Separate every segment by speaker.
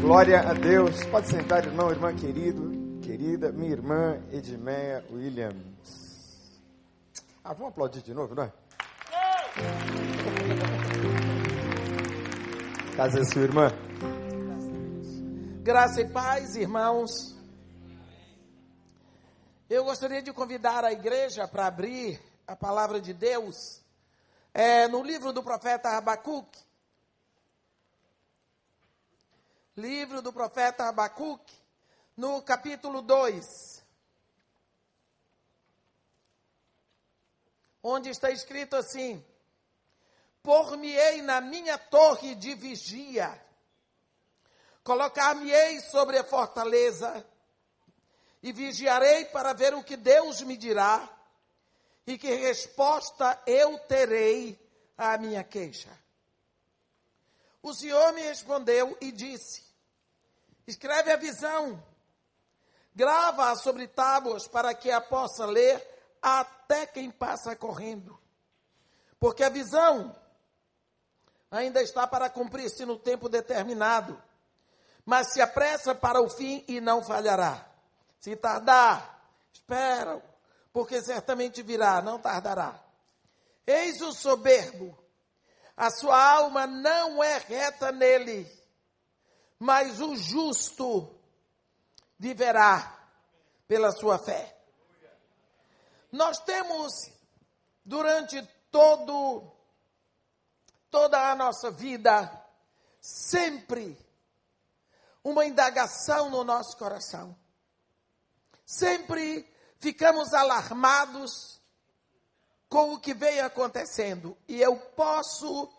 Speaker 1: Glória a Deus. Pode sentar, irmão, irmã querido, querida, minha irmã Edmeia Williams. Ah, vamos aplaudir de novo, não é? Casa é sua irmã.
Speaker 2: Graça e paz, irmãos. Eu gostaria de convidar a igreja para abrir a palavra de Deus é, no livro do profeta Abacuque. Livro do profeta Abacuque, no capítulo 2. Onde está escrito assim: Por-me-ei na minha torre de vigia, colocar-me-ei sobre a fortaleza, e vigiarei para ver o que Deus me dirá, e que resposta eu terei à minha queixa. O Senhor me respondeu e disse: Escreve a visão, grava-a sobre tábuas para que a possa ler até quem passa correndo. Porque a visão ainda está para cumprir-se no tempo determinado, mas se apressa para o fim e não falhará. Se tardar, espera, porque certamente virá, não tardará. Eis o soberbo, a sua alma não é reta nele, mas o justo viverá pela sua fé. Nós temos durante todo toda a nossa vida sempre uma indagação no nosso coração. Sempre ficamos alarmados com o que vem acontecendo. E eu posso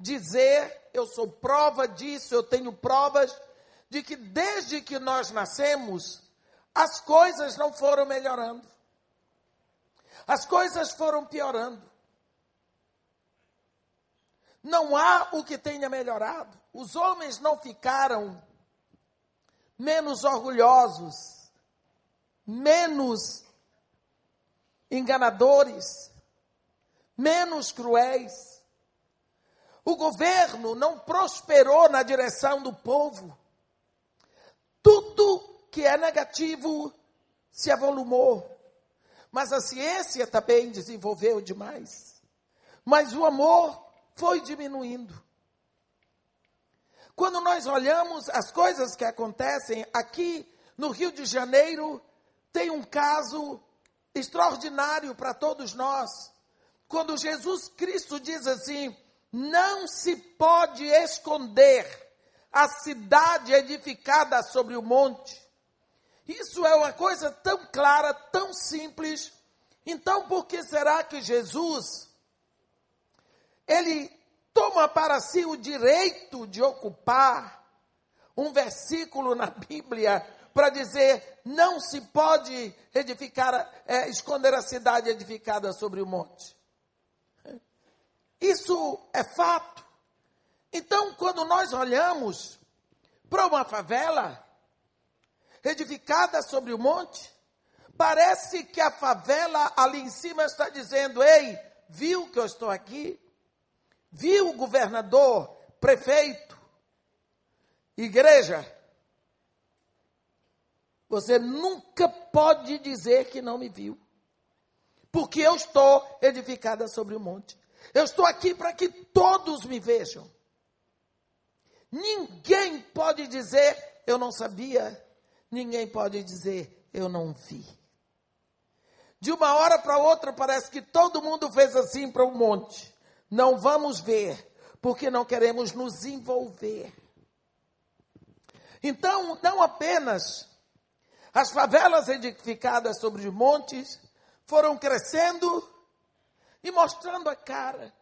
Speaker 2: dizer, eu sou prova disso, eu tenho provas de que desde que nós nascemos, as coisas não foram melhorando. As coisas foram piorando. Não há o que tenha melhorado. Os homens não ficaram menos orgulhosos, menos enganadores, menos cruéis. O governo não prosperou na direção do povo. Tudo que é negativo se avolumou. Mas a ciência também desenvolveu demais. Mas o amor foi diminuindo. Quando nós olhamos as coisas que acontecem aqui no Rio de Janeiro, tem um caso extraordinário para todos nós. Quando Jesus Cristo diz assim: não se pode esconder a cidade edificada sobre o monte. Isso é uma coisa tão clara, tão simples. Então, por que será que Jesus ele toma para si o direito de ocupar um versículo na Bíblia para dizer não se pode edificar, é, esconder a cidade edificada sobre o monte. Isso é fato. Então, quando nós olhamos para uma favela edificada sobre o monte, parece que a favela ali em cima está dizendo: Ei, viu que eu estou aqui? Viu o governador, prefeito, igreja? Você nunca pode dizer que não me viu. Porque eu estou edificada sobre o monte. Eu estou aqui para que todos me vejam. Ninguém pode dizer eu não sabia. Ninguém pode dizer eu não vi. De uma hora para outra parece que todo mundo fez assim para um monte. Não vamos ver, porque não queremos nos envolver. Então, não apenas as favelas edificadas sobre os montes foram crescendo e mostrando a cara.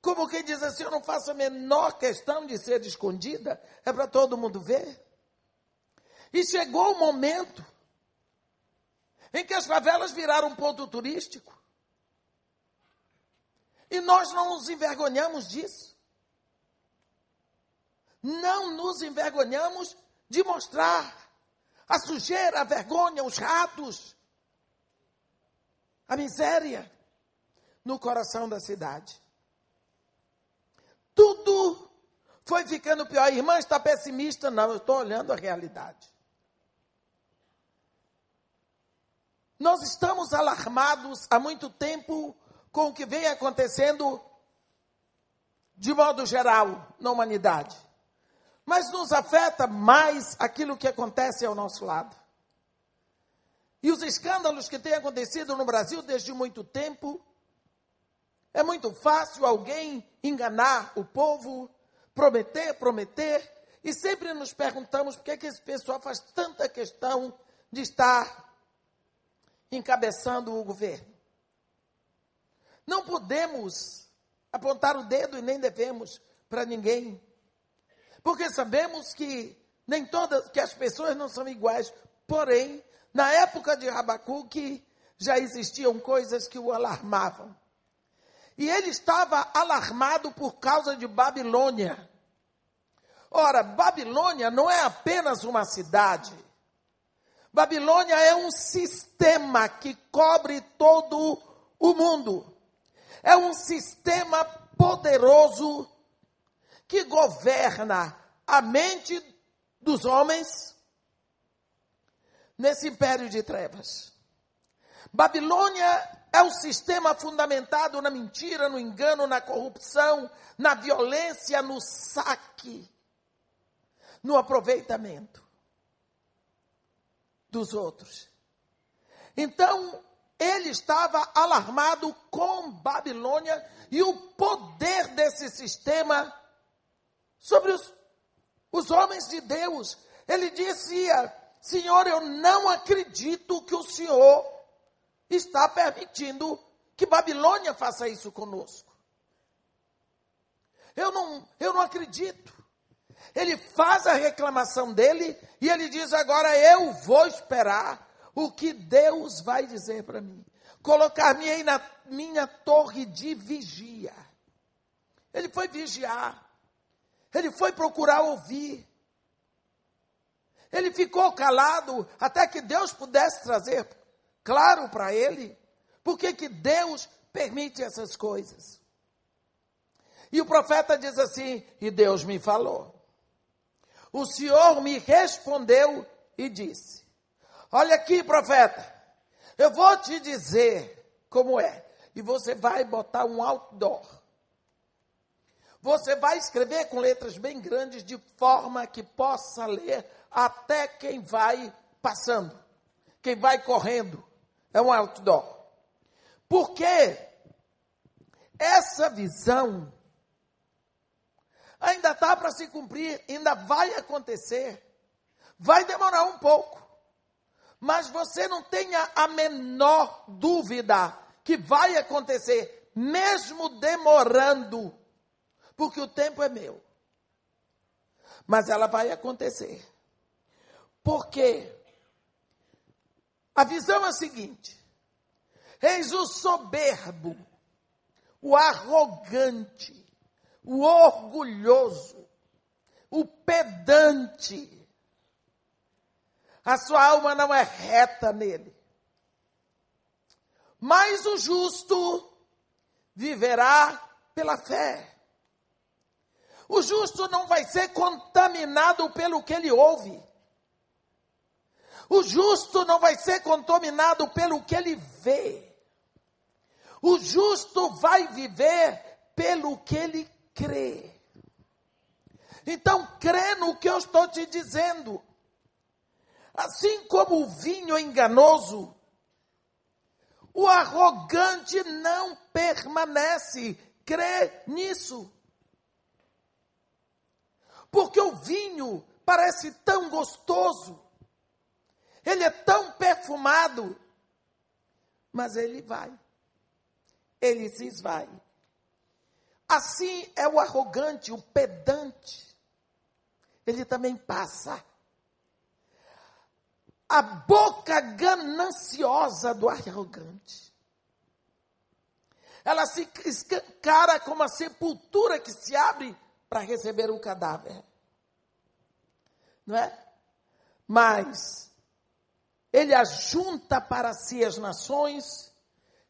Speaker 2: Como quem diz assim, eu não faço a menor questão de ser escondida, é para todo mundo ver. E chegou o momento em que as favelas viraram um ponto turístico. E nós não nos envergonhamos disso. Não nos envergonhamos de mostrar a sujeira, a vergonha, os ratos, a miséria no coração da cidade. Tudo foi ficando pior. A irmã está pessimista? Não, eu estou olhando a realidade. Nós estamos alarmados há muito tempo com o que vem acontecendo de modo geral na humanidade. Mas nos afeta mais aquilo que acontece ao nosso lado. E os escândalos que têm acontecido no Brasil desde muito tempo. É muito fácil alguém enganar o povo, prometer, prometer, e sempre nos perguntamos por que, é que esse pessoal faz tanta questão de estar encabeçando o governo. Não podemos apontar o dedo e nem devemos para ninguém. Porque sabemos que nem todas, que as pessoas não são iguais. Porém, na época de Rabacuque, já existiam coisas que o alarmavam. E ele estava alarmado por causa de Babilônia. Ora, Babilônia não é apenas uma cidade. Babilônia é um sistema que cobre todo o mundo. É um sistema poderoso que governa a mente dos homens nesse império de trevas. Babilônia é o sistema fundamentado na mentira, no engano, na corrupção, na violência, no saque, no aproveitamento dos outros. Então, ele estava alarmado com Babilônia e o poder desse sistema sobre os, os homens de Deus. Ele dizia: Senhor, eu não acredito que o Senhor está permitindo que Babilônia faça isso conosco. Eu não, eu não acredito. Ele faz a reclamação dele e ele diz: agora eu vou esperar o que Deus vai dizer para mim. Colocar-me na minha torre de vigia. Ele foi vigiar. Ele foi procurar ouvir. Ele ficou calado até que Deus pudesse trazer claro para ele por que Deus permite essas coisas. E o profeta diz assim: E Deus me falou. O Senhor me respondeu e disse: Olha aqui, profeta, eu vou te dizer como é. E você vai botar um outdoor. Você vai escrever com letras bem grandes, de forma que possa ler até quem vai passando, quem vai correndo. É um outdoor. Porque essa visão ainda está para se cumprir, ainda vai acontecer. Vai demorar um pouco. Mas você não tenha a menor dúvida que vai acontecer, mesmo demorando, porque o tempo é meu. Mas ela vai acontecer. Porque a visão é a seguinte: eis o soberbo, o arrogante, o orgulhoso, o pedante. A sua alma não é reta nele. Mas o justo viverá pela fé. O justo não vai ser contaminado pelo que ele ouve. O justo não vai ser contaminado pelo que ele vê. O justo vai viver pelo que ele crê. Então, crê no que eu estou te dizendo. Assim como o vinho enganoso, o arrogante não permanece. Crê nisso. Porque o vinho parece tão gostoso, ele é tão perfumado, mas ele vai, ele se esvai. Assim é o arrogante, o pedante. Ele também passa. A boca gananciosa do arrogante. Ela se escancara como a sepultura que se abre para receber o cadáver. Não é? Mas ele ajunta para si as nações,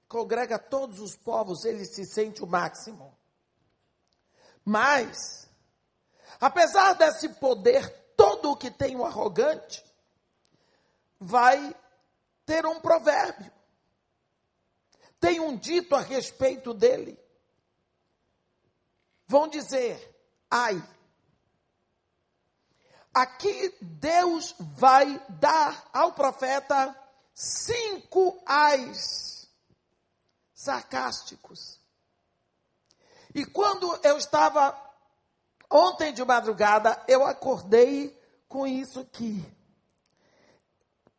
Speaker 2: congrega todos os povos, ele se sente o máximo. Mas apesar desse poder todo que tem o arrogante, vai ter um provérbio. Tem um dito a respeito dele. Vão dizer: ai. Aqui Deus vai dar ao profeta cinco ais sarcásticos. E quando eu estava ontem de madrugada, eu acordei com isso aqui.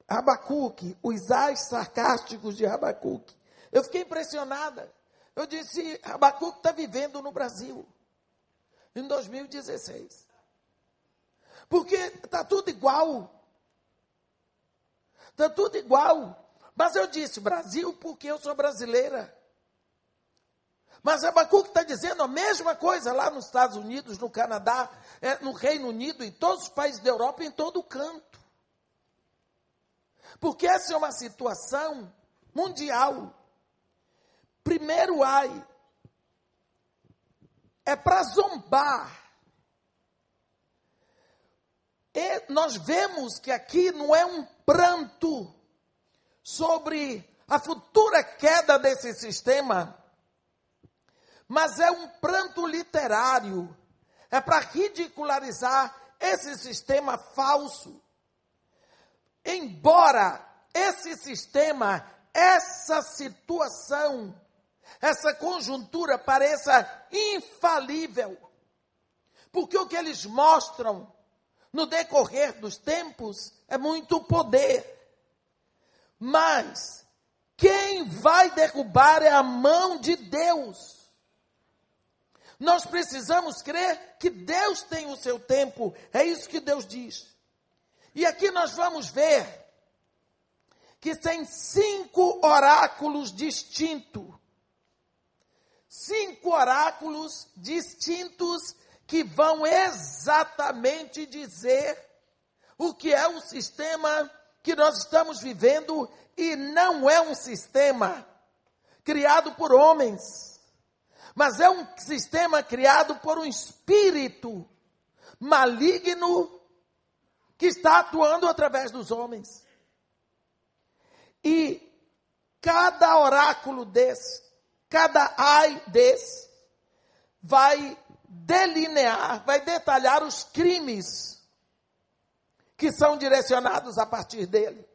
Speaker 2: Abacuque, os ais sarcásticos de Abacuque. Eu fiquei impressionada. Eu disse, Abacuque está vivendo no Brasil, em 2016. Porque está tudo igual. Está tudo igual. Mas eu disse Brasil porque eu sou brasileira. Mas Abacuque está dizendo a mesma coisa lá nos Estados Unidos, no Canadá, é, no Reino Unido, em todos os países da Europa, em todo canto. Porque essa é uma situação mundial. Primeiro ai é para zombar. E nós vemos que aqui não é um pranto sobre a futura queda desse sistema, mas é um pranto literário. É para ridicularizar esse sistema falso Embora esse sistema, essa situação, essa conjuntura pareça infalível, porque o que eles mostram no decorrer dos tempos é muito poder. Mas quem vai derrubar é a mão de Deus. Nós precisamos crer que Deus tem o seu tempo, é isso que Deus diz. E aqui nós vamos ver que tem cinco oráculos distintos. Cinco oráculos distintos que vão exatamente dizer o que é o sistema que nós estamos vivendo e não é um sistema criado por homens, mas é um sistema criado por um espírito maligno que está atuando através dos homens. E cada oráculo desse, cada ai desse, vai delinear, vai detalhar os crimes que são direcionados a partir dele.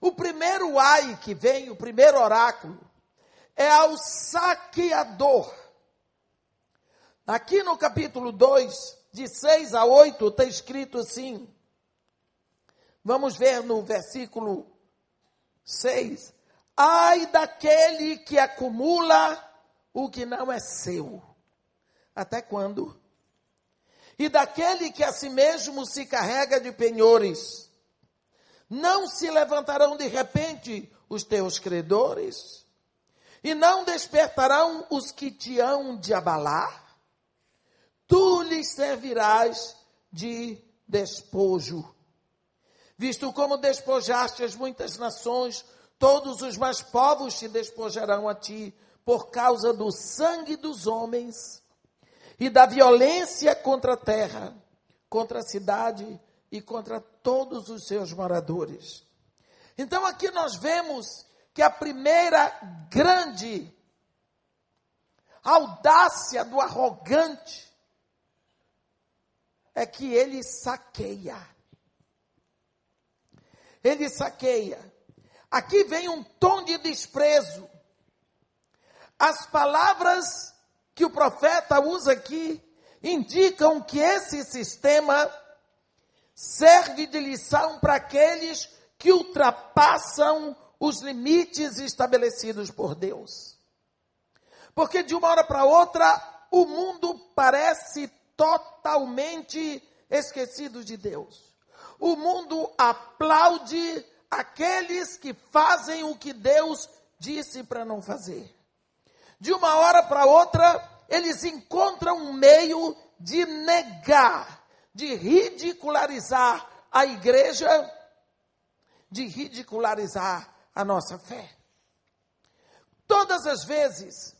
Speaker 2: O primeiro ai que vem, o primeiro oráculo, é ao saqueador. Aqui no capítulo 2, de 6 a 8, está escrito assim: Vamos ver no versículo 6. Ai daquele que acumula o que não é seu. Até quando? E daquele que a si mesmo se carrega de penhores. Não se levantarão de repente os teus credores? E não despertarão os que te hão de abalar? Tu lhes servirás de despojo Visto como despojaste as muitas nações, todos os mais povos te despojarão a ti, por causa do sangue dos homens e da violência contra a terra, contra a cidade e contra todos os seus moradores. Então aqui nós vemos que a primeira grande audácia do arrogante é que ele saqueia ele saqueia. Aqui vem um tom de desprezo. As palavras que o profeta usa aqui indicam que esse sistema serve de lição para aqueles que ultrapassam os limites estabelecidos por Deus. Porque de uma hora para outra, o mundo parece totalmente esquecido de Deus o mundo aplaude aqueles que fazem o que Deus disse para não fazer. De uma hora para outra, eles encontram um meio de negar, de ridicularizar a igreja, de ridicularizar a nossa fé. Todas as vezes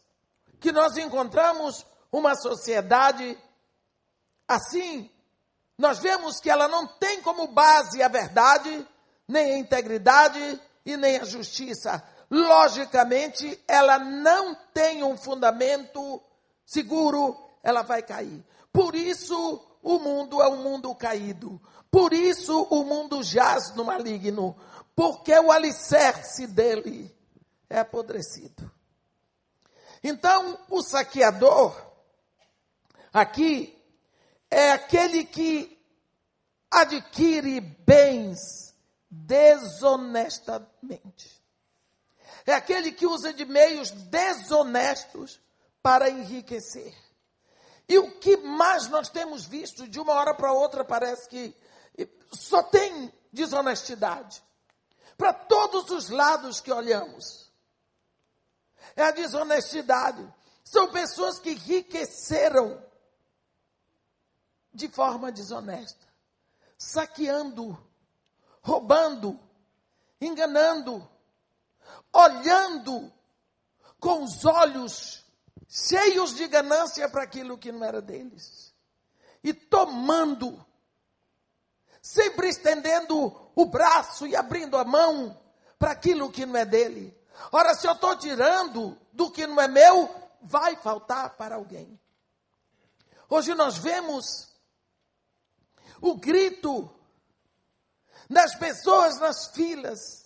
Speaker 2: que nós encontramos uma sociedade assim, nós vemos que ela não tem como base a verdade, nem a integridade e nem a justiça. Logicamente, ela não tem um fundamento seguro, ela vai cair. Por isso, o mundo é um mundo caído. Por isso, o mundo jaz no maligno. Porque o alicerce dele é apodrecido. Então, o saqueador, aqui, é aquele que adquire bens desonestamente. É aquele que usa de meios desonestos para enriquecer. E o que mais nós temos visto, de uma hora para outra, parece que só tem desonestidade. Para todos os lados que olhamos. É a desonestidade. São pessoas que enriqueceram de forma desonesta, saqueando, roubando, enganando, olhando com os olhos cheios de ganância para aquilo que não era deles, e tomando, sempre estendendo o braço e abrindo a mão para aquilo que não é dele. Ora, se eu estou tirando do que não é meu, vai faltar para alguém. Hoje nós vemos o grito das pessoas nas filas.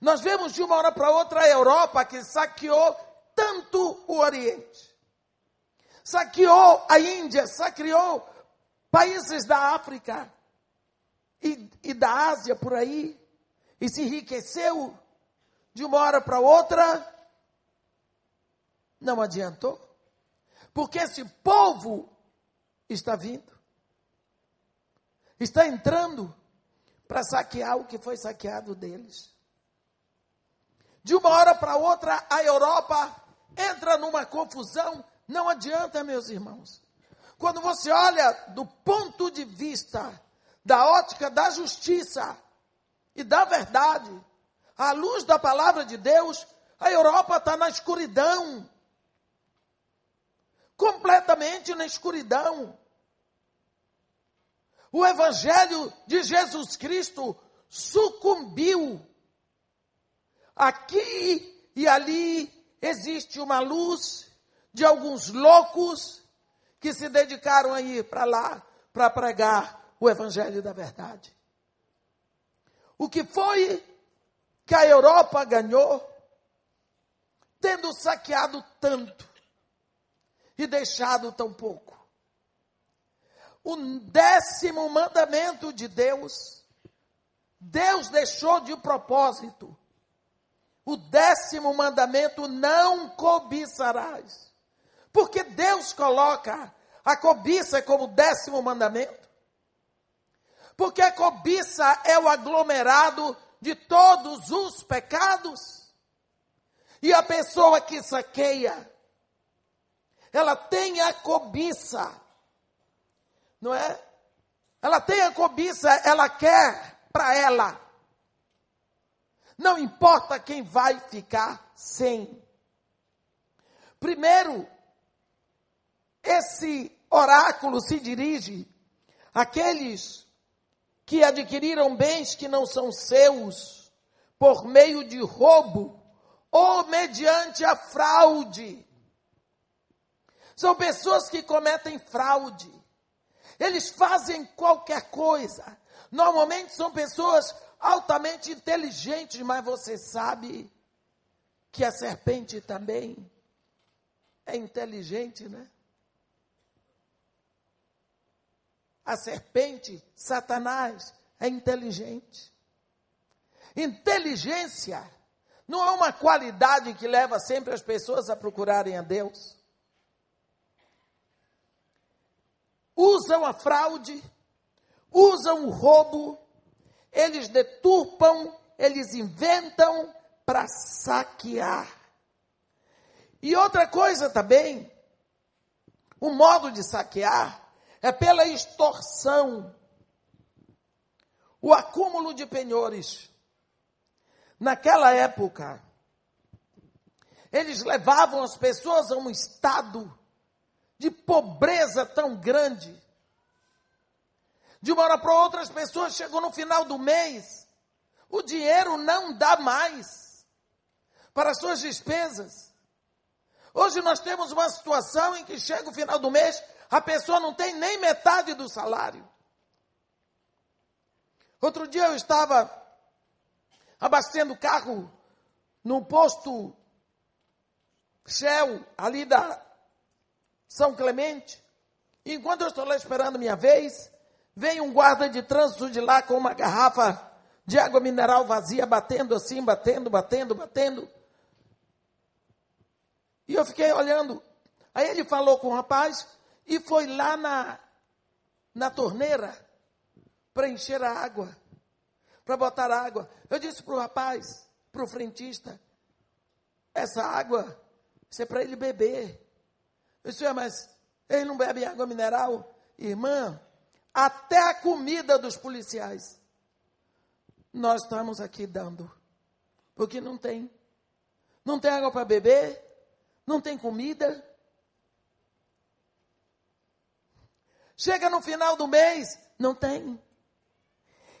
Speaker 2: Nós vemos de uma hora para outra a Europa que saqueou tanto o Oriente, saqueou a Índia, saqueou países da África e, e da Ásia por aí, e se enriqueceu de uma hora para outra. Não adiantou, porque esse povo está vindo está entrando para saquear o que foi saqueado deles. De uma hora para outra, a Europa entra numa confusão. Não adianta, meus irmãos. Quando você olha do ponto de vista da ótica da justiça e da verdade, à luz da palavra de Deus, a Europa está na escuridão completamente na escuridão. O Evangelho de Jesus Cristo sucumbiu. Aqui e ali existe uma luz de alguns loucos que se dedicaram a ir para lá para pregar o Evangelho da verdade. O que foi que a Europa ganhou, tendo saqueado tanto e deixado tão pouco? o décimo mandamento de Deus, Deus deixou de propósito. O décimo mandamento não cobiçarás. Porque Deus coloca a cobiça como décimo mandamento. Porque a cobiça é o aglomerado de todos os pecados. E a pessoa que saqueia, ela tem a cobiça não é? Ela tem a cobiça, ela quer para ela. Não importa quem vai ficar sem. Primeiro, esse oráculo se dirige àqueles que adquiriram bens que não são seus por meio de roubo ou mediante a fraude. São pessoas que cometem fraude. Eles fazem qualquer coisa. Normalmente são pessoas altamente inteligentes, mas você sabe que a serpente também é inteligente, né? A serpente, Satanás, é inteligente. Inteligência não é uma qualidade que leva sempre as pessoas a procurarem a Deus. usam a fraude, usam o roubo, eles deturpam, eles inventam para saquear. E outra coisa também, o modo de saquear é pela extorsão, o acúmulo de penhores. Naquela época, eles levavam as pessoas a um estado de pobreza tão grande. De uma hora para outra, as pessoas chegam no final do mês, o dinheiro não dá mais para as suas despesas. Hoje nós temos uma situação em que chega o final do mês, a pessoa não tem nem metade do salário. Outro dia eu estava abastecendo o carro no posto Shell, ali da São Clemente. Enquanto eu estou lá esperando minha vez, vem um guarda de trânsito de lá com uma garrafa de água mineral vazia, batendo assim, batendo, batendo, batendo. E eu fiquei olhando. Aí ele falou com o rapaz e foi lá na, na torneira para encher a água, para botar água. Eu disse para o rapaz, para o frentista, essa água, isso é para ele beber. Eu disse, mas ele não bebe água mineral? Irmã, até a comida dos policiais, nós estamos aqui dando, porque não tem. Não tem água para beber, não tem comida. Chega no final do mês, não tem.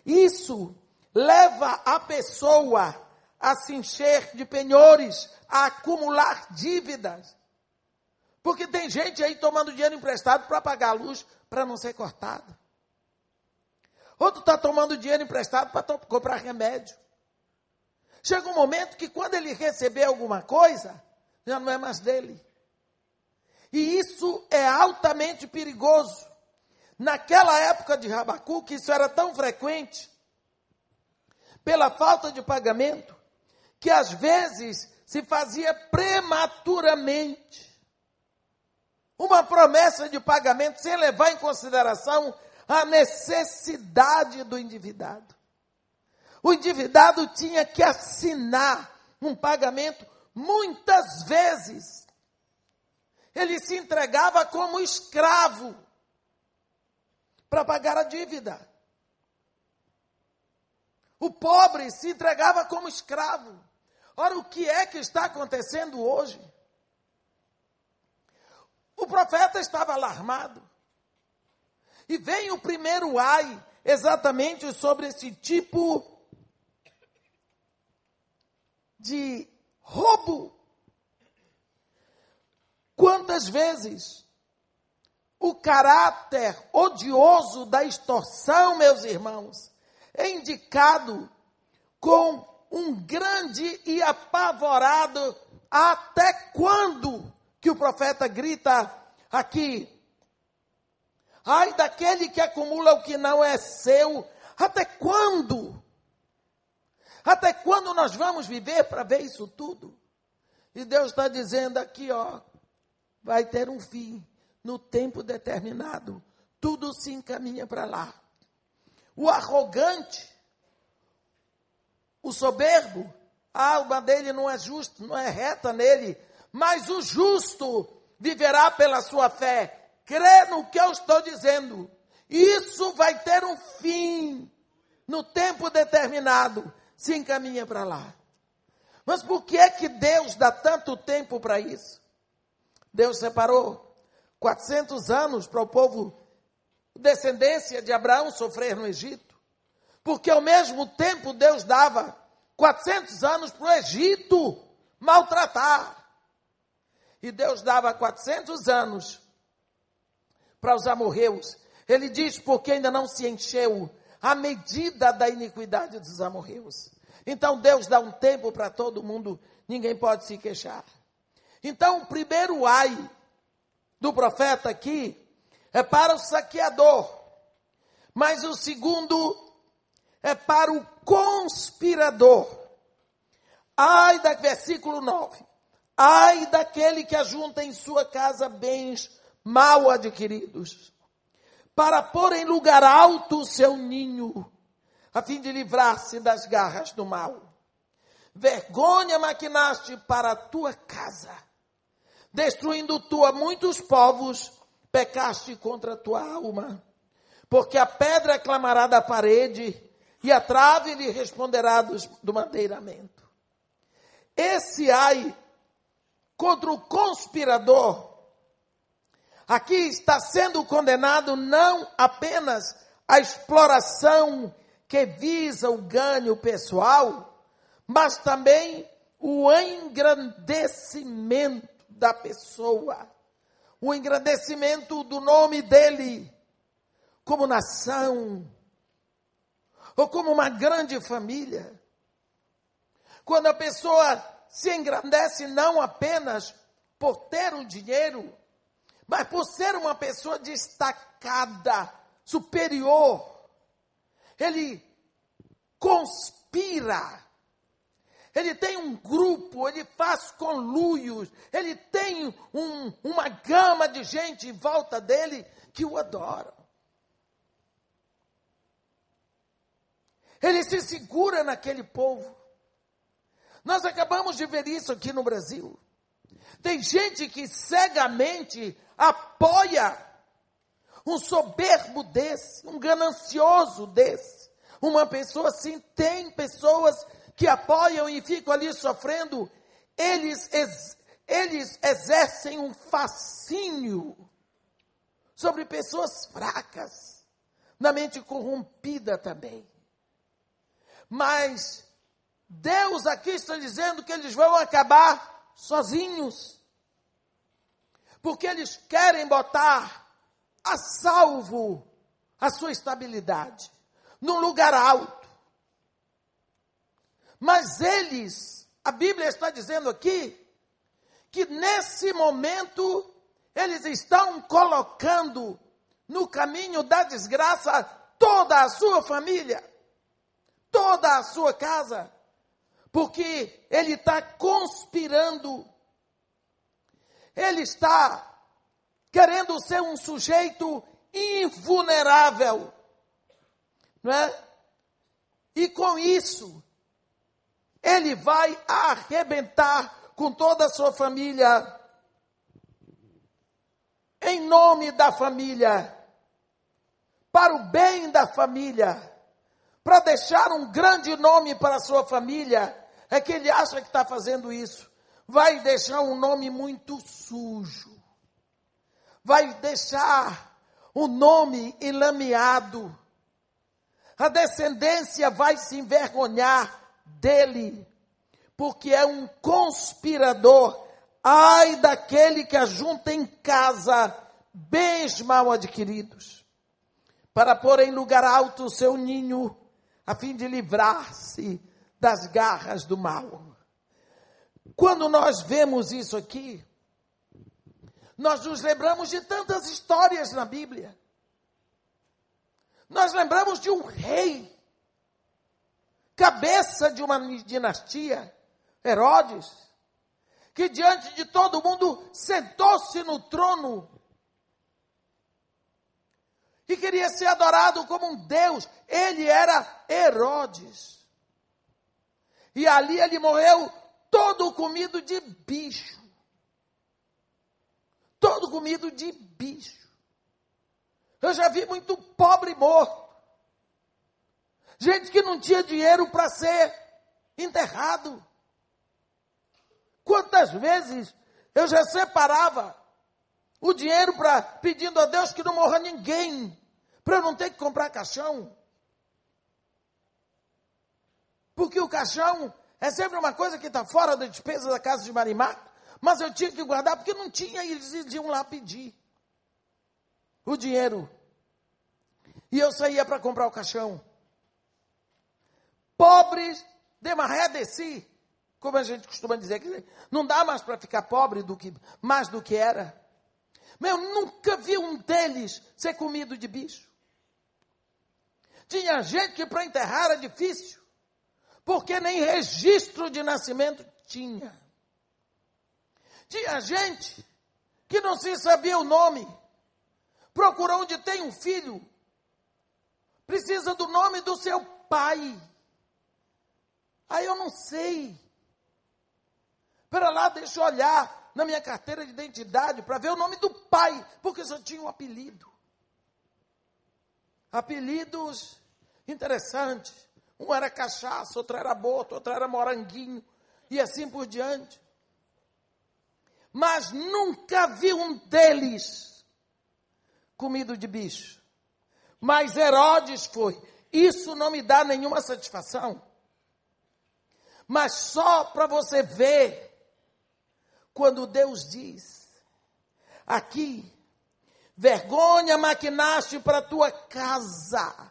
Speaker 2: Isso leva a pessoa a se encher de penhores, a acumular dívidas. Porque tem gente aí tomando dinheiro emprestado para pagar a luz para não ser cortada. Outro está tomando dinheiro emprestado para comprar remédio. Chega um momento que quando ele receber alguma coisa, já não é mais dele. E isso é altamente perigoso. Naquela época de Rabacuque, isso era tão frequente, pela falta de pagamento, que às vezes se fazia prematuramente uma promessa de pagamento sem levar em consideração a necessidade do endividado. O endividado tinha que assinar um pagamento muitas vezes. Ele se entregava como escravo para pagar a dívida. O pobre se entregava como escravo. Ora, o que é que está acontecendo hoje? O profeta estava alarmado. E vem o primeiro ai, exatamente sobre esse tipo de roubo. Quantas vezes o caráter odioso da extorsão, meus irmãos, é indicado com um grande e apavorado até quando que o profeta grita aqui ai daquele que acumula o que não é seu. Até quando? Até quando nós vamos viver para ver isso tudo? E Deus está dizendo aqui ó vai ter um fim no tempo determinado. Tudo se encaminha para lá. O arrogante, o soberbo, a alma dele não é justa, não é reta nele, mas o justo viverá pela sua fé. Crê no que eu estou dizendo. Isso vai ter um fim no tempo determinado. Se encaminha para lá. Mas por que é que Deus dá tanto tempo para isso? Deus separou 400 anos para o povo descendência de Abraão sofrer no Egito. Porque ao mesmo tempo Deus dava 400 anos para o Egito maltratar. E Deus dava 400 anos para os amorreus. Ele diz porque ainda não se encheu a medida da iniquidade dos amorreus. Então Deus dá um tempo para todo mundo, ninguém pode se queixar. Então o primeiro ai do profeta aqui é para o saqueador, mas o segundo é para o conspirador. Ai da versículo 9. Ai daquele que ajunta em sua casa bens mal adquiridos, para pôr em lugar alto o seu ninho, a fim de livrar-se das garras do mal. Vergonha maquinaste para a tua casa, destruindo tu a muitos povos pecaste contra a tua alma. Porque a pedra clamará da parede e a trave lhe responderá do, do madeiramento. Esse ai contra o conspirador, aqui está sendo condenado não apenas a exploração que visa o ganho pessoal, mas também o engrandecimento da pessoa, o engrandecimento do nome dele como nação, ou como uma grande família. Quando a pessoa se engrandece não apenas por ter o dinheiro, mas por ser uma pessoa destacada, superior. Ele conspira. Ele tem um grupo, ele faz conluios, ele tem um, uma gama de gente em volta dele que o adoram. Ele se segura naquele povo. Nós acabamos de ver isso aqui no Brasil. Tem gente que cegamente apoia um soberbo desse, um ganancioso desse. Uma pessoa assim, tem pessoas que apoiam e ficam ali sofrendo. Eles, ex, eles exercem um fascínio sobre pessoas fracas, na mente corrompida também. Mas Deus aqui está dizendo que eles vão acabar sozinhos. Porque eles querem botar a salvo a sua estabilidade num lugar alto. Mas eles, a Bíblia está dizendo aqui, que nesse momento eles estão colocando no caminho da desgraça toda a sua família toda a sua casa, porque ele está conspirando, ele está querendo ser um sujeito invulnerável, não é? E com isso, ele vai arrebentar com toda a sua família, em nome da família, para o bem da família. Para deixar um grande nome para a sua família, é que ele acha que está fazendo isso. Vai deixar um nome muito sujo. Vai deixar o um nome enlameado. A descendência vai se envergonhar dele, porque é um conspirador. Ai daquele que ajunta em casa bens mal adquiridos, para pôr em lugar alto o seu ninho a fim de livrar-se das garras do mal. Quando nós vemos isso aqui, nós nos lembramos de tantas histórias na Bíblia. Nós lembramos de um rei, cabeça de uma dinastia, Herodes, que diante de todo mundo sentou-se no trono e queria ser adorado como um Deus. Ele era Herodes. E ali ele morreu todo comido de bicho. Todo comido de bicho. Eu já vi muito pobre morto. Gente que não tinha dinheiro para ser enterrado. Quantas vezes eu já separava o dinheiro para pedindo a Deus que não morra ninguém para eu não ter que comprar caixão. Porque o caixão é sempre uma coisa que está fora da despesa da casa de Marimar, mas eu tinha que guardar porque não tinha e eles iam lá pedir o dinheiro. E eu saía para comprar o caixão. Pobres de maré de si, como a gente costuma dizer, não dá mais para ficar pobre do que mais do que era. Mas eu nunca vi um deles ser comido de bicho. Tinha gente que para enterrar era difícil, porque nem registro de nascimento tinha. Tinha gente que não se sabia o nome, procurou onde tem um filho, precisa do nome do seu pai. Aí eu não sei. Pera lá, deixa eu olhar na minha carteira de identidade para ver o nome do pai, porque só tinha um apelido. Apelidos Interessante. Um era cachaça, outro era boto, outro era moranguinho, e assim por diante. Mas nunca vi um deles comido de bicho. Mas Herodes foi. Isso não me dá nenhuma satisfação. Mas só para você ver, quando Deus diz, aqui, vergonha maquinaste para tua casa.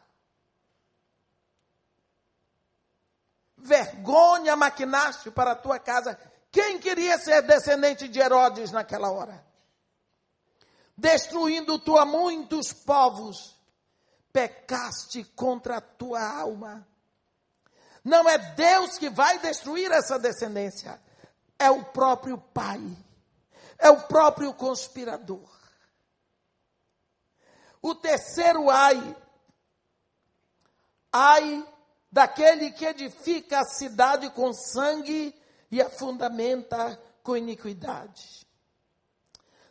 Speaker 2: Vergonha maquinaste para a tua casa. Quem queria ser descendente de Herodes naquela hora? Destruindo tu a muitos povos, pecaste contra a tua alma. Não é Deus que vai destruir essa descendência, é o próprio pai, é o próprio conspirador. O terceiro ai, ai daquele que edifica a cidade com sangue e a fundamenta com iniquidade.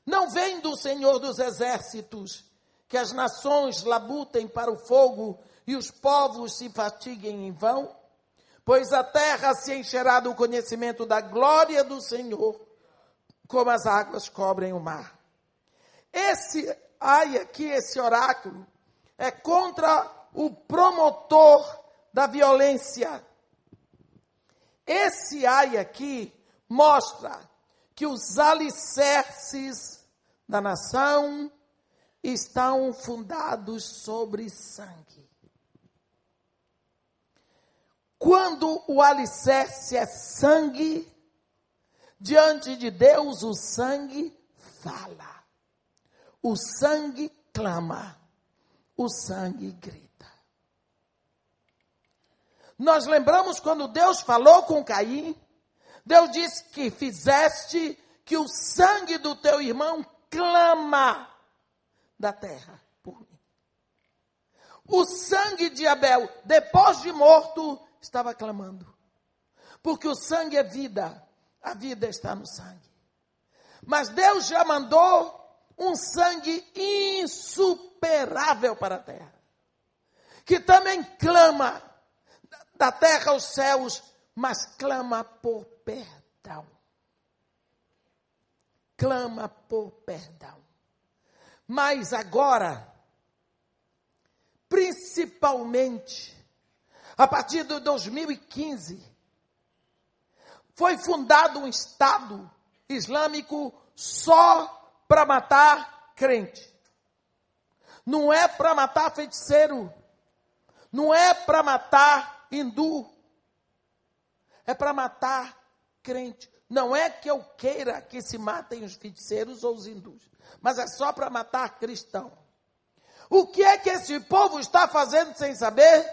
Speaker 2: Não vem do Senhor dos exércitos que as nações labutem para o fogo e os povos se fatiguem em vão? Pois a terra se encherá do conhecimento da glória do Senhor, como as águas cobrem o mar. Esse ai aqui, esse oráculo, é contra o promotor da violência. Esse ai aqui mostra que os alicerces da nação estão fundados sobre sangue. Quando o alicerce é sangue, diante de Deus o sangue fala, o sangue clama, o sangue grita. Nós lembramos quando Deus falou com Caim, Deus disse que fizeste que o sangue do teu irmão clama da terra por mim. O sangue de Abel, depois de morto, estava clamando. Porque o sangue é vida, a vida está no sangue. Mas Deus já mandou um sangue insuperável para a terra, que também clama da terra aos céus, mas clama por perdão. Clama por perdão. Mas agora, principalmente, a partir de 2015, foi fundado um Estado islâmico só para matar crente. Não é para matar feiticeiro. Não é para matar hindu. É para matar crente. Não é que eu queira que se matem os feiticeiros ou os hindus, mas é só para matar cristão. O que é que esse povo está fazendo sem saber?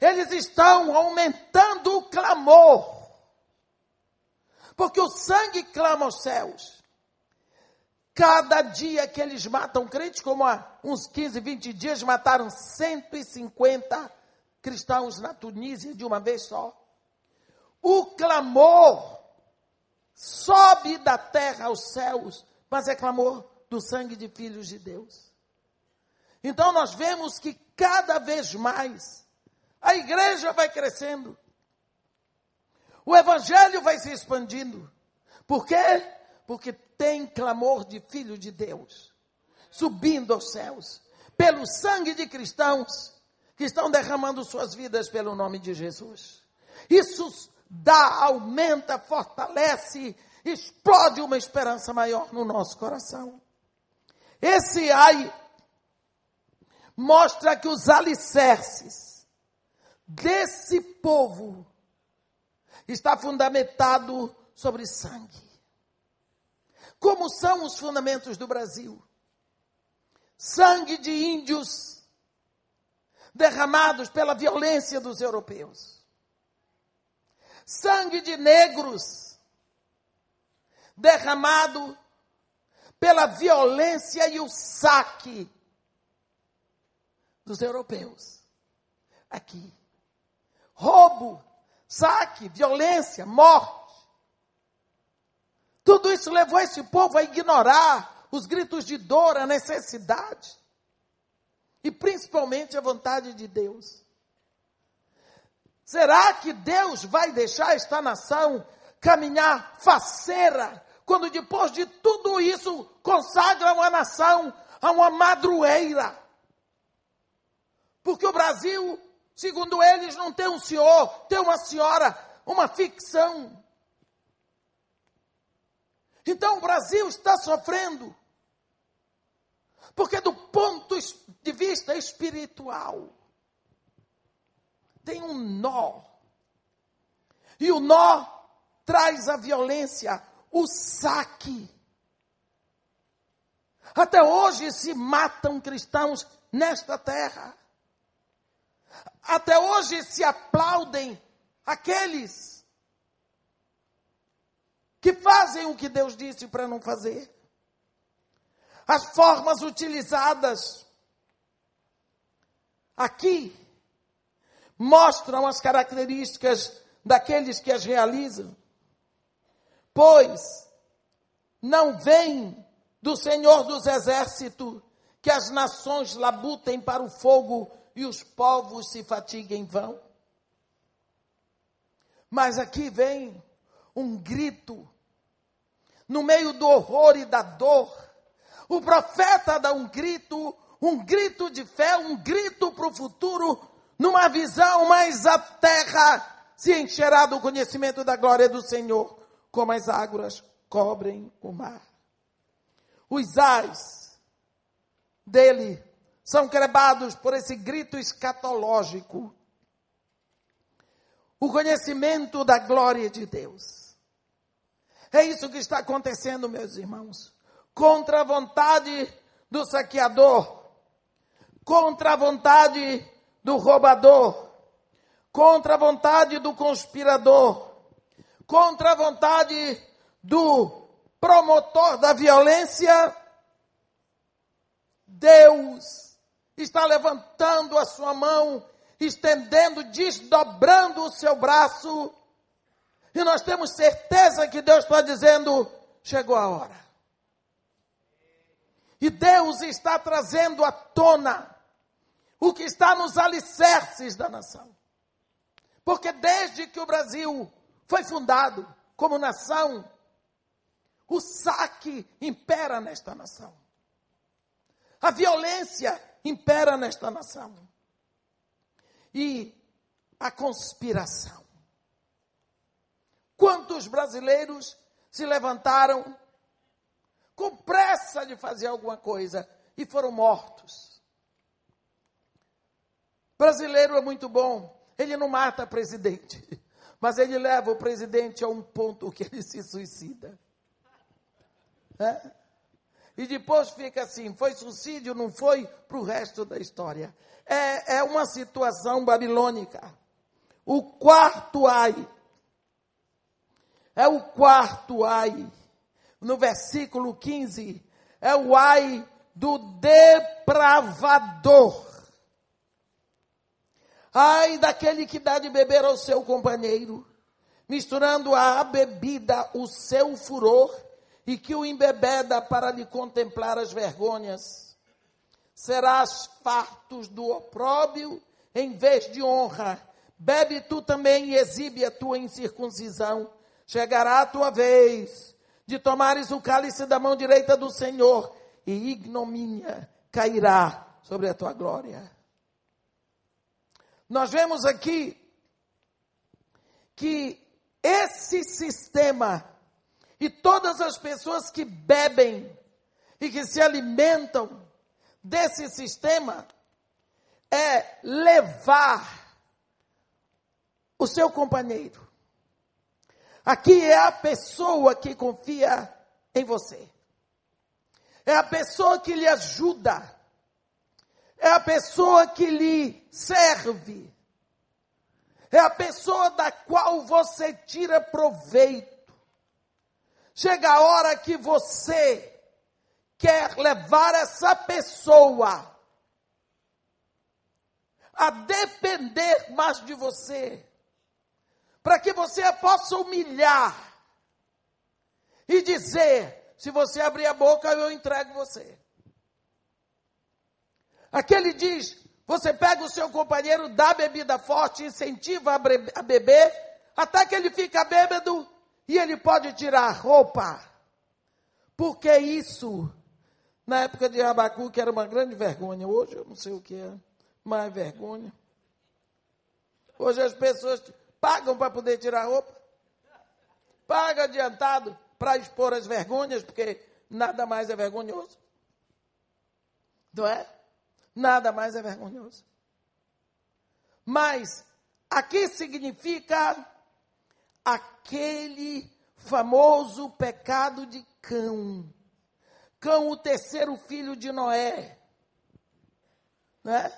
Speaker 2: Eles estão aumentando o clamor. Porque o sangue clama aos céus. Cada dia que eles matam crentes, como há uns 15, 20 dias, mataram 150 cristãos na Tunísia de uma vez só. O clamor sobe da terra aos céus, mas é clamor do sangue de filhos de Deus. Então nós vemos que cada vez mais a igreja vai crescendo. O evangelho vai se expandindo. Por quê? Porque tem clamor de filho de Deus subindo aos céus pelo sangue de cristãos que estão derramando suas vidas pelo nome de Jesus. Isso dá, aumenta, fortalece, explode uma esperança maior no nosso coração. Esse ai mostra que os alicerces desse povo está fundamentado sobre sangue. Como são os fundamentos do Brasil? Sangue de índios derramados pela violência dos europeus. Sangue de negros derramado pela violência e o saque dos europeus. Aqui. Roubo, saque, violência, morte. Tudo isso levou esse povo a ignorar os gritos de dor, a necessidade e principalmente a vontade de Deus. Será que Deus vai deixar esta nação caminhar faceira, quando depois de tudo isso consagra uma nação a uma madroeira. Porque o Brasil, segundo eles, não tem um senhor, tem uma senhora, uma ficção. Então o Brasil está sofrendo. Porque do ponto de vista espiritual, tem um nó. E o nó traz a violência, o saque. Até hoje se matam cristãos nesta terra. Até hoje se aplaudem aqueles que fazem o que Deus disse para não fazer. As formas utilizadas aqui mostram as características daqueles que as realizam. Pois não vem do Senhor dos Exércitos que as nações labutem para o fogo e os povos se fatiguem em vão. Mas aqui vem um grito, no meio do horror e da dor. O profeta dá um grito, um grito de fé, um grito para o futuro, numa visão, mas a terra se encherá do conhecimento da glória do Senhor, como as águas cobrem o mar. Os ais dele são crebados por esse grito escatológico. O conhecimento da glória de Deus. É isso que está acontecendo, meus irmãos. Contra a vontade do saqueador, contra a vontade do roubador, contra a vontade do conspirador, contra a vontade do promotor da violência, Deus está levantando a sua mão, estendendo, desdobrando o seu braço, e nós temos certeza que Deus está dizendo: chegou a hora. E Deus está trazendo à tona o que está nos alicerces da nação. Porque desde que o Brasil foi fundado como nação, o saque impera nesta nação. A violência impera nesta nação. E a conspiração. Quantos brasileiros se levantaram com pressa de fazer alguma coisa e foram mortos? Brasileiro é muito bom, ele não mata presidente, mas ele leva o presidente a um ponto que ele se suicida. É? E depois fica assim: foi suicídio, não foi, para o resto da história. É, é uma situação babilônica. O quarto ai. É o quarto ai. No versículo 15. É o ai do depravador. Ai daquele que dá de beber ao seu companheiro, misturando à bebida o seu furor e que o embebeda para lhe contemplar as vergonhas. Serás fartos do opróbio em vez de honra. Bebe tu também e exibe a tua incircuncisão. Chegará a tua vez de tomares o cálice da mão direita do Senhor e ignomínia cairá sobre a tua glória. Nós vemos aqui que esse sistema e todas as pessoas que bebem e que se alimentam desse sistema é levar o seu companheiro. Aqui é a pessoa que confia em você. É a pessoa que lhe ajuda é a pessoa que lhe serve, é a pessoa da qual você tira proveito. Chega a hora que você quer levar essa pessoa a depender mais de você, para que você a possa humilhar e dizer: se você abrir a boca, eu entrego você. Aquele diz: você pega o seu companheiro, dá bebida forte, incentiva a beber, até que ele fica bêbado e ele pode tirar a roupa. Porque isso Na época de Abacuque era uma grande vergonha. Hoje eu não sei o que é mais vergonha. Hoje as pessoas pagam para poder tirar roupa. Paga adiantado para expor as vergonhas, porque nada mais é vergonhoso. Não é? Nada mais é vergonhoso. Mas aqui significa aquele famoso pecado de Cão. Cão, o terceiro filho de Noé. Né?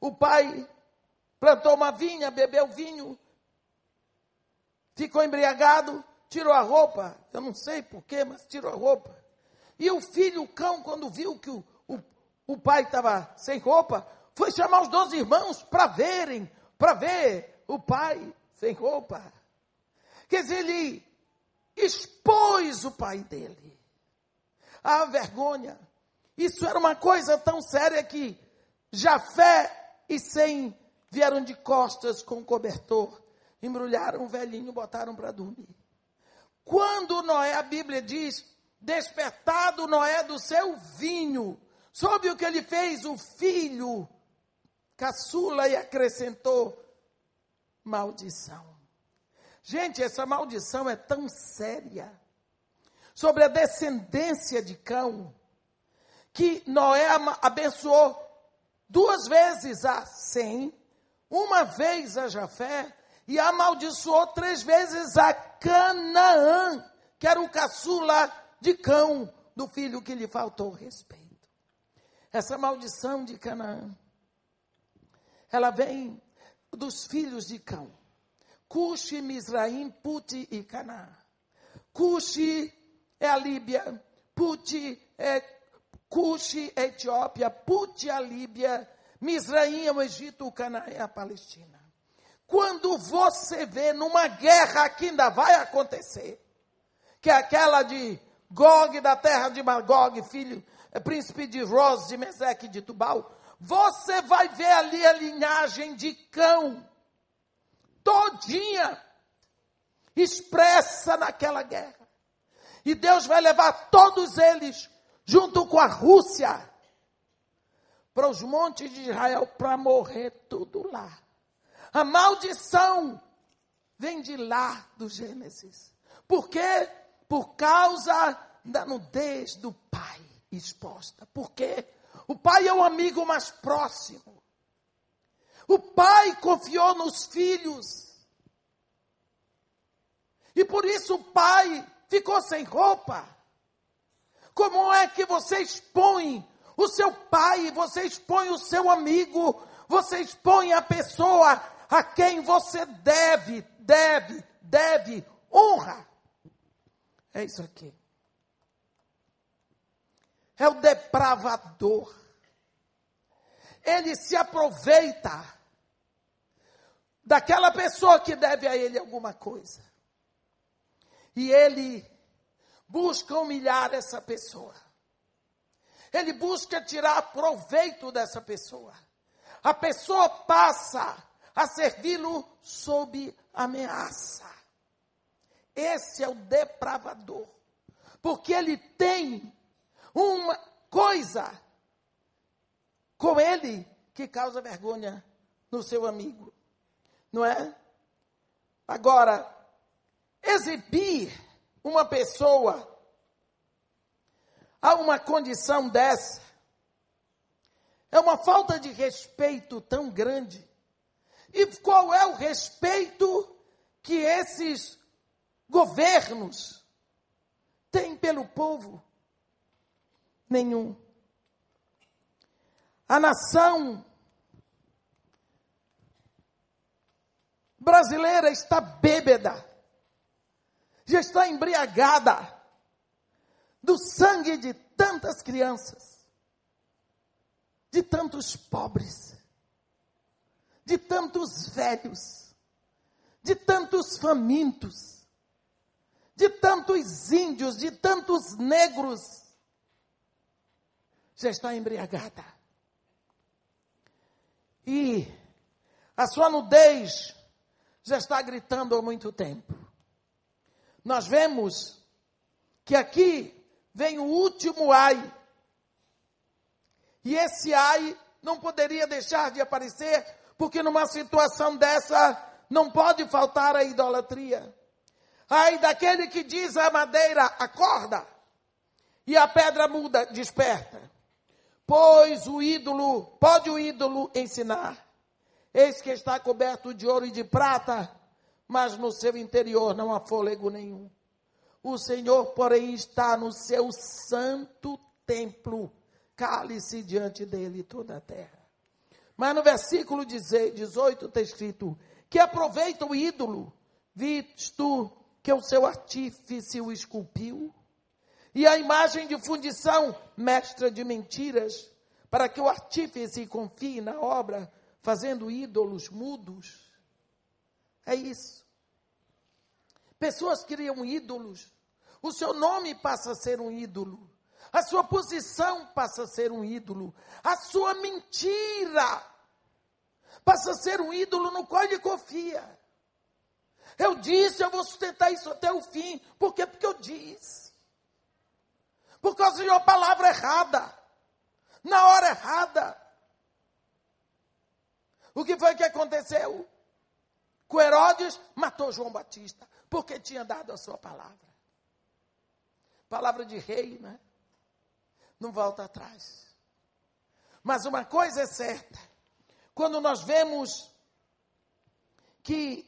Speaker 2: O pai plantou uma vinha, bebeu vinho, ficou embriagado, tirou a roupa. Eu não sei porquê, mas tirou a roupa. E o filho, o cão, quando viu que o, o, o pai estava sem roupa, foi chamar os dois irmãos para verem, para ver o pai sem roupa. Quer dizer, ele expôs o pai dele. A vergonha. Isso era uma coisa tão séria que Jafé e Sem vieram de costas com cobertor, embrulharam o velhinho, botaram para dormir. Quando Noé, a Bíblia diz, despertado Noé do seu vinho, soube o que ele fez? O filho caçula e acrescentou maldição. Gente, essa maldição é tão séria sobre a descendência de Cão que Noé abençoou duas vezes a Sem, uma vez a Jafé e amaldiçoou três vezes a Canaã, que era o caçula de Cão, do filho que lhe faltou respeito. Essa maldição de Canaã, ela vem dos filhos de Cão. Cuxi, Misraim, Puti e Canaã. Cuxi é a Líbia, Puti é Cuxi Etiópia, Puti a Líbia, Misraim é o Egito, o Canaã é a Palestina. Quando você vê numa guerra que ainda vai acontecer, que é aquela de Gog, da terra de Magog, filho, é príncipe de Ros, de Meseque, de Tubal, você vai ver ali a linhagem de cão todinha expressa naquela guerra. E Deus vai levar todos eles, junto com a Rússia, para os montes de Israel, para morrer tudo lá. A maldição vem de lá do Gênesis. Por quê? Por causa da nudez do pai exposta. Por quê? O pai é o amigo mais próximo. O pai confiou nos filhos. E por isso o pai ficou sem roupa. Como é que você expõe o seu pai, você expõe o seu amigo, você expõe a pessoa a quem você deve, deve, deve honra? É isso aqui. É o depravador ele se aproveita daquela pessoa que deve a ele alguma coisa. E ele busca humilhar essa pessoa. Ele busca tirar proveito dessa pessoa. A pessoa passa a servi-lo sob ameaça. Esse é o depravador. Porque ele tem uma coisa com ele que causa vergonha no seu amigo. Não é? Agora, exibir uma pessoa a uma condição dessa é uma falta de respeito tão grande. E qual é o respeito que esses governos têm pelo povo? Nenhum. A nação brasileira está bêbada, já está embriagada do sangue de tantas crianças, de tantos pobres, de tantos velhos, de tantos famintos, de tantos índios, de tantos negros, já está embriagada. E a sua nudez já está gritando há muito tempo. Nós vemos que aqui vem o último ai. E esse ai não poderia deixar de aparecer, porque numa situação dessa não pode faltar a idolatria. Ai daquele que diz à madeira, acorda, e a pedra muda, desperta. Pois o ídolo, pode o ídolo ensinar. Eis que está coberto de ouro e de prata, mas no seu interior não há fôlego nenhum. O Senhor, porém, está no seu santo templo. Cale-se diante dele toda a terra. Mas no versículo 18 está escrito: que aproveita o ídolo, visto que o seu artífice o esculpiu, e a imagem de fundição, mestra de mentiras, para que o artífice confie na obra, fazendo ídolos mudos. É isso. Pessoas criam ídolos. O seu nome passa a ser um ídolo. A sua posição passa a ser um ídolo. A sua mentira passa a ser um ídolo no qual ele confia. Eu disse, eu vou sustentar isso até o fim. Por quê? Porque eu disse. Por causa de uma palavra errada. Na hora errada. O que foi que aconteceu? Com Herodes matou João Batista, porque tinha dado a sua palavra. Palavra de rei, né? Não volta atrás. Mas uma coisa é certa: quando nós vemos que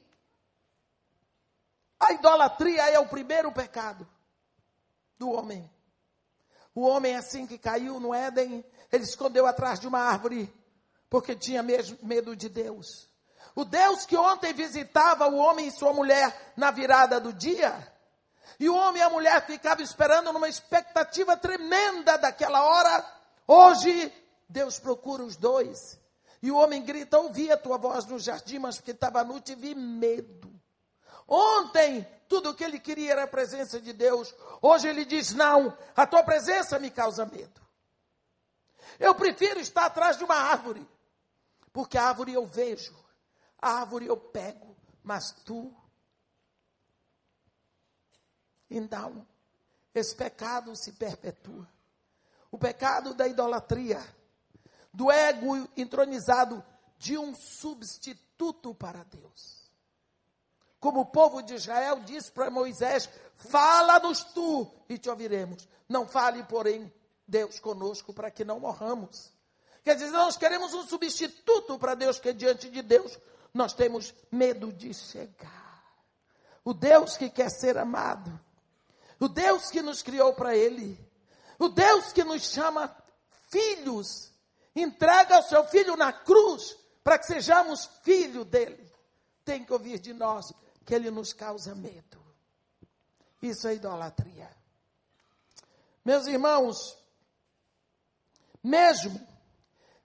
Speaker 2: a idolatria é o primeiro pecado do homem. O homem, assim que caiu no Éden, ele escondeu atrás de uma árvore, porque tinha medo de Deus. O Deus que ontem visitava o homem e sua mulher na virada do dia, e o homem e a mulher ficavam esperando numa expectativa tremenda daquela hora. Hoje, Deus procura os dois. E o homem grita: Ouvi a tua voz no jardim, mas porque estava nu, tive medo. Ontem, tudo o que ele queria era a presença de Deus. Hoje ele diz: Não, a tua presença me causa medo. Eu prefiro estar atrás de uma árvore, porque a árvore eu vejo, a árvore eu pego, mas tu então, esse pecado se perpetua. O pecado da idolatria, do ego entronizado, de um substituto para Deus. Como o povo de Israel disse para Moisés: Fala-nos tu e te ouviremos. Não fale, porém, Deus conosco para que não morramos. Quer dizer, nós queremos um substituto para Deus, que diante de Deus nós temos medo de chegar. O Deus que quer ser amado, o Deus que nos criou para Ele, o Deus que nos chama filhos, entrega o seu filho na cruz para que sejamos filho dele. Tem que ouvir de nós que ele nos causa medo. Isso é idolatria. Meus irmãos, mesmo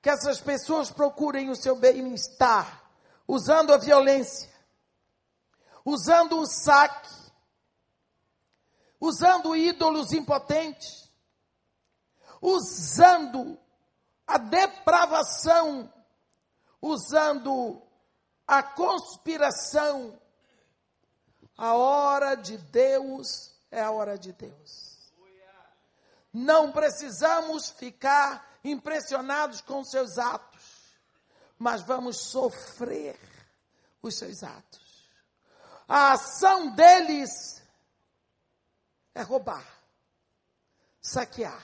Speaker 2: que essas pessoas procurem o seu bem-estar usando a violência, usando o saque, usando ídolos impotentes, usando a depravação, usando a conspiração. A hora de Deus é a hora de Deus. Não precisamos ficar impressionados com seus atos, mas vamos sofrer os seus atos. A ação deles é roubar, saquear,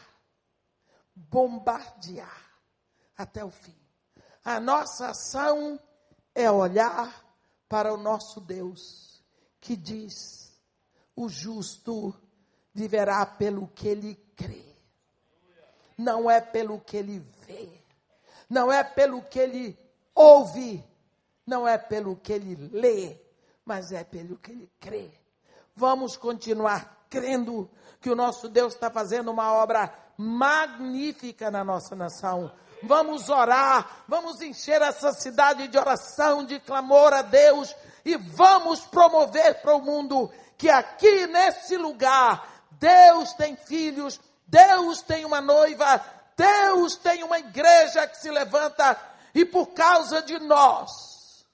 Speaker 2: bombardear até o fim. A nossa ação é olhar para o nosso Deus, que diz: o justo viverá pelo que ele crê, não é pelo que ele vê, não é pelo que ele ouve, não é pelo que ele lê, mas é pelo que ele crê. Vamos continuar crendo que o nosso Deus está fazendo uma obra magnífica na nossa nação. Vamos orar, vamos encher essa cidade de oração, de clamor a Deus e vamos promover para o mundo que aqui nesse lugar Deus tem filhos, Deus tem uma noiva, Deus tem uma igreja que se levanta e por causa de nós,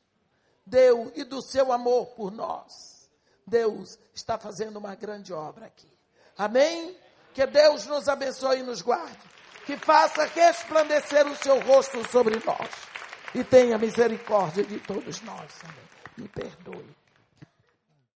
Speaker 2: Deus e do seu amor por nós, Deus está fazendo uma grande obra aqui. Amém? Que Deus nos abençoe e nos guarde. Que faça resplandecer o seu rosto sobre nós. E tenha misericórdia de todos nós. Amém. Me perdoe.